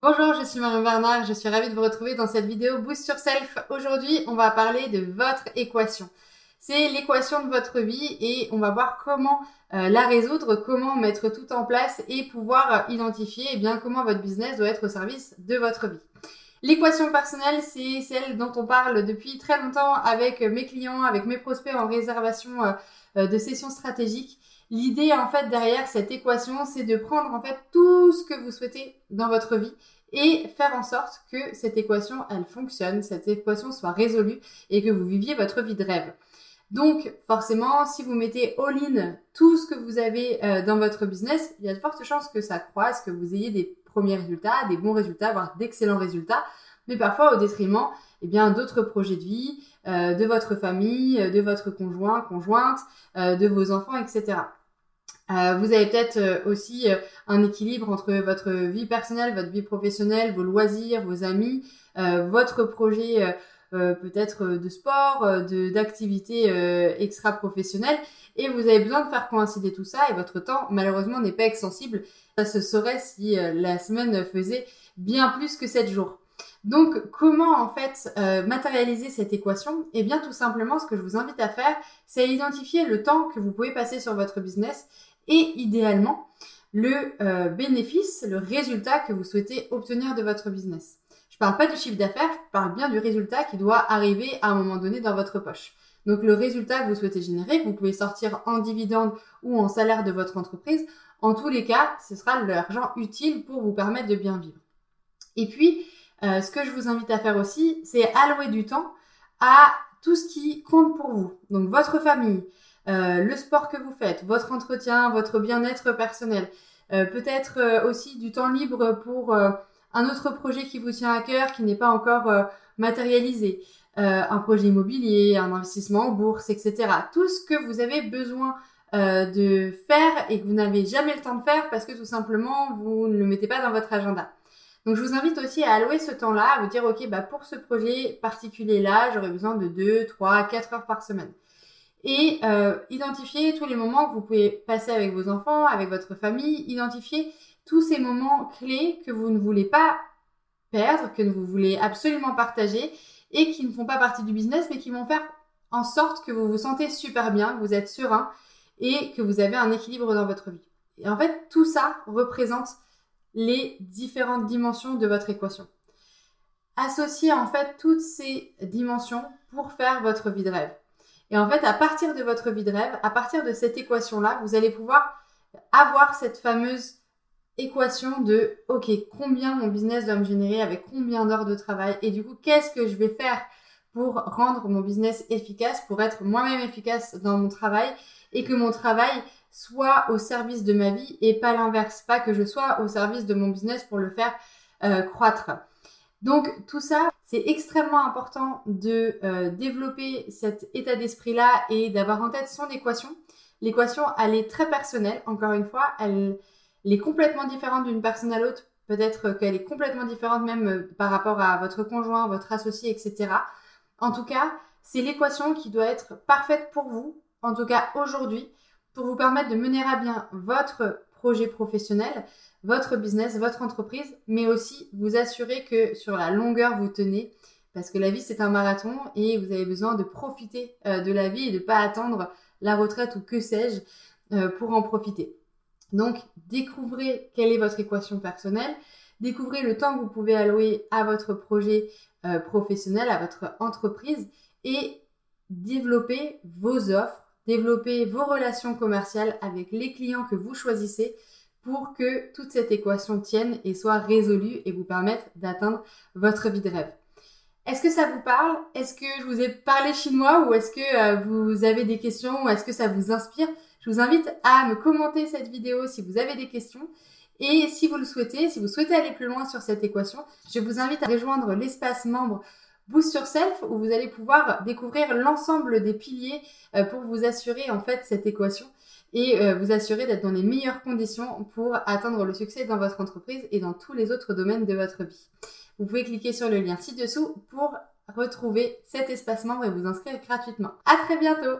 Bonjour, je suis Marion Bernard, je suis ravie de vous retrouver dans cette vidéo Boost sur Self. Aujourd'hui, on va parler de votre équation. C'est l'équation de votre vie et on va voir comment euh, la résoudre, comment mettre tout en place et pouvoir euh, identifier eh bien, comment votre business doit être au service de votre vie. L'équation personnelle, c'est celle dont on parle depuis très longtemps avec mes clients, avec mes prospects en réservation euh, de sessions stratégiques. L'idée en fait derrière cette équation, c'est de prendre en fait tout ce que vous souhaitez dans votre vie et faire en sorte que cette équation, elle fonctionne, cette équation soit résolue et que vous viviez votre vie de rêve. Donc forcément, si vous mettez all-in tout ce que vous avez euh, dans votre business, il y a de fortes chances que ça croise, que vous ayez des premiers résultats, des bons résultats, voire d'excellents résultats, mais parfois au détriment eh bien d'autres projets de vie, euh, de votre famille, de votre conjoint, conjointe, euh, de vos enfants, etc. Euh, vous avez peut-être euh, aussi euh, un équilibre entre votre vie personnelle, votre vie professionnelle, vos loisirs, vos amis, votre projet peut-être de sport, de d'activités extra-professionnelles, et vous avez besoin de faire coïncider tout ça, et votre temps malheureusement n'est pas extensible. Ça se saurait si la semaine faisait bien plus que 7 jours. Donc, comment en fait matérialiser cette équation? Eh bien, tout simplement, ce que je vous invite à faire, c'est identifier le temps que vous pouvez passer sur votre business et idéalement le euh, bénéfice, le résultat que vous souhaitez obtenir de votre business. Je ne parle pas du chiffre d'affaires, je parle bien du résultat qui doit arriver à un moment donné dans votre poche. Donc le résultat que vous souhaitez générer, que vous pouvez sortir en dividende ou en salaire de votre entreprise, en tous les cas, ce sera l'argent utile pour vous permettre de bien vivre. Et puis, euh, ce que je vous invite à faire aussi, c'est allouer du temps à tout ce qui compte pour vous. Donc votre famille, euh, le sport que vous faites, votre entretien, votre bien-être personnel, euh, peut-être euh, aussi du temps libre pour un autre projet qui vous tient à cœur, qui n'est pas encore matérialisé, un projet immobilier, un investissement en bourse, etc. Tout ce que vous avez besoin de faire et que vous n'avez jamais le temps de faire parce que tout simplement vous ne le mettez pas dans votre agenda. Donc je vous invite aussi à allouer ce temps-là, à vous dire ok bah pour ce projet particulier là, j'aurais besoin de 2, 3, 4 heures par semaine et euh, identifier tous les moments que vous pouvez passer avec vos enfants, avec votre famille, identifier tous ces moments clés que vous ne voulez pas perdre, que vous voulez absolument partager et qui ne font pas partie du business mais qui vont faire en sorte que vous vous sentez super bien, que vous êtes serein et que vous avez un équilibre dans votre vie. Et en fait, tout ça représente les différentes dimensions de votre équation. Associez en fait toutes ces dimensions pour faire votre vie de rêve. Et en fait, à partir de votre vie de rêve, à partir de cette équation-là, vous allez pouvoir avoir cette fameuse équation de OK, combien mon business doit me générer avec combien d'heures de travail et du coup, qu'est-ce que je vais faire pour rendre mon business efficace, pour être moi-même efficace dans mon travail et que mon travail soit au service de ma vie et pas l'inverse, pas que je sois au service de mon business pour le faire euh, croître. Donc tout ça, c'est extrêmement important de euh, développer cet état d'esprit-là et d'avoir en tête son équation. L'équation, elle est très personnelle, encore une fois, elle, est complètement différente d'une personne à l'autre. Peut-être qu'elle est complètement différente même euh, par rapport à votre conjoint, votre associé, etc. En tout cas, c'est l'équation qui doit être parfaite pour vous, en tout cas aujourd'hui, pour vous permettre de mener à bien votre projet professionnel, votre business, votre entreprise, mais aussi vous assurer que sur la longueur vous tenez, parce que la vie c'est un marathon et vous avez besoin de profiter euh, de la vie et de ne pas attendre la retraite ou que sais-je euh, pour en profiter. Donc découvrez quelle est votre équation personnelle, découvrez le temps que vous pouvez allouer à votre projet euh, professionnel, à votre entreprise et développez vos offres, développez vos relations commerciales avec les clients que vous choisissez pour que toute cette équation tienne et soit résolue et vous permette d'atteindre votre vie de rêve. Est-ce que ça vous parle? Est-ce que je vous ai parlé chinois ou est-ce que euh, vous avez des questions ou est-ce que ça vous inspire? Je vous invite à me commenter cette vidéo si vous avez des questions. Et si vous le souhaitez, si vous souhaitez aller plus loin sur cette équation, je vous invite à rejoindre l'espace membre Boost Yourself où vous allez pouvoir découvrir l'ensemble des piliers euh, pour vous assurer en fait cette équation et euh, vous assurer d'être dans les meilleures conditions pour atteindre le succès dans votre entreprise et dans tous les autres domaines de votre vie. Vous pouvez cliquer sur le lien ci-dessous pour retrouver cet espace membre et vous inscrire gratuitement. À très bientôt!